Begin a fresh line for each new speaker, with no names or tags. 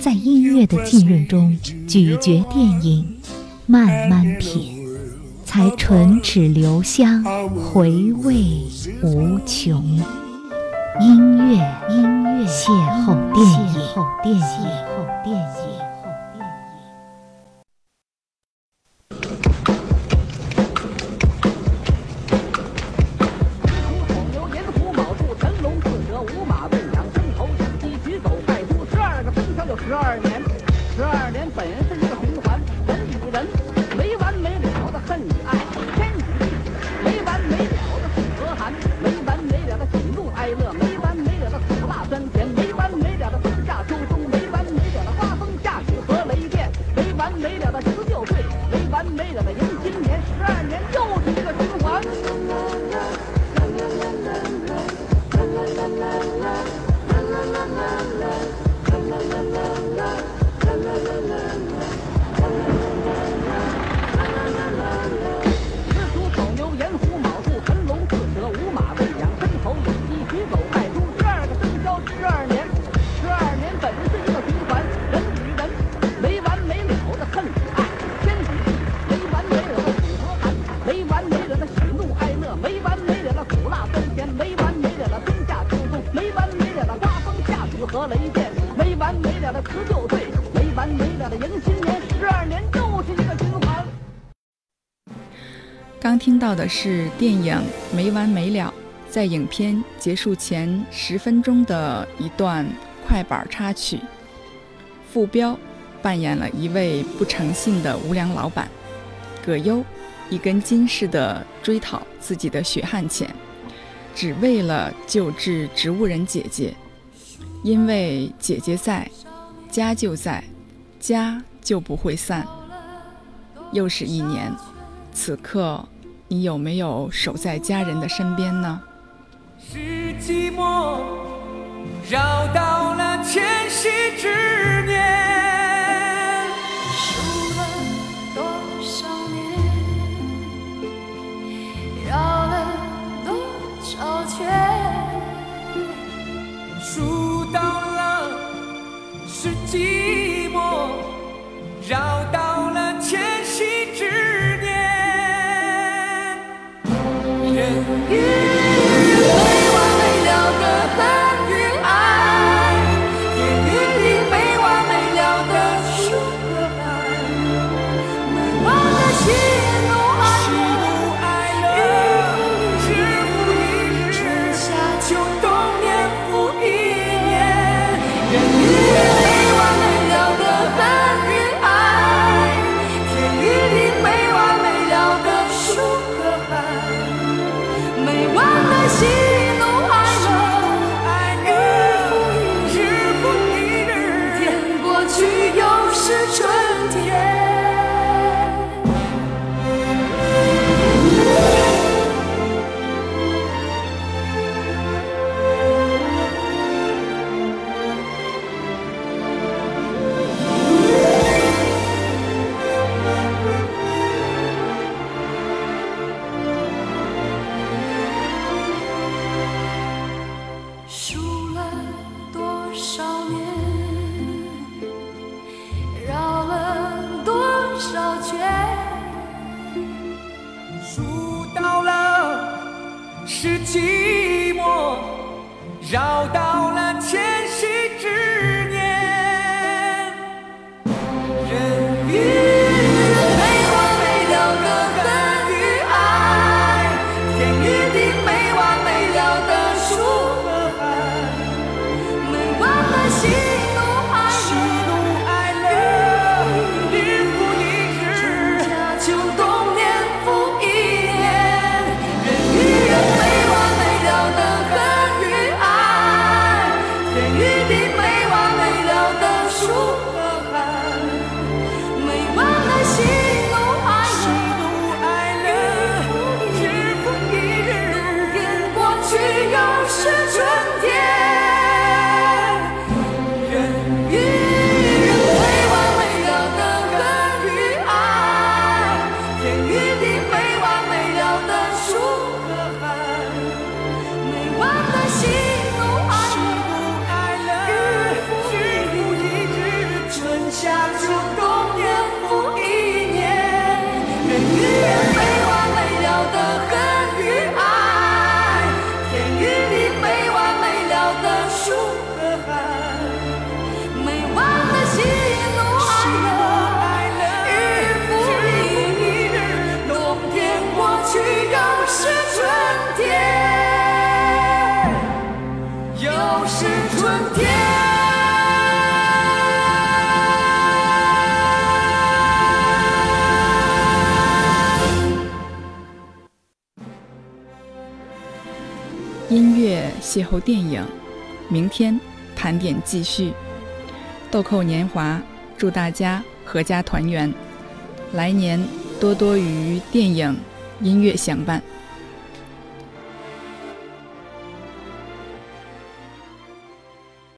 在音乐的浸润中咀嚼电影，慢慢品，才唇齿留香，回味无穷。音乐，音乐，邂逅电影，邂逅电影，
和雷电，没完没了的辞旧岁，没完没了的迎新年，十二年又是一个循环。
刚听到的是电影《没完没了》在影片结束前十分钟的一段快板插曲。傅彪扮演了一位不诚信的无良老板，葛优一根筋似的追讨自己的血汗钱，只为了救治植物人姐姐。因为姐姐在，家就在，家就不会散。又是一年。此刻，你有没有守在家人的身边呢？
是寂寞绕到了前世之是
是
寂寞，绕到
邂逅电影，明天盘点继续。豆蔻年华，祝大家阖家团圆，来年多多与电影、音乐相伴。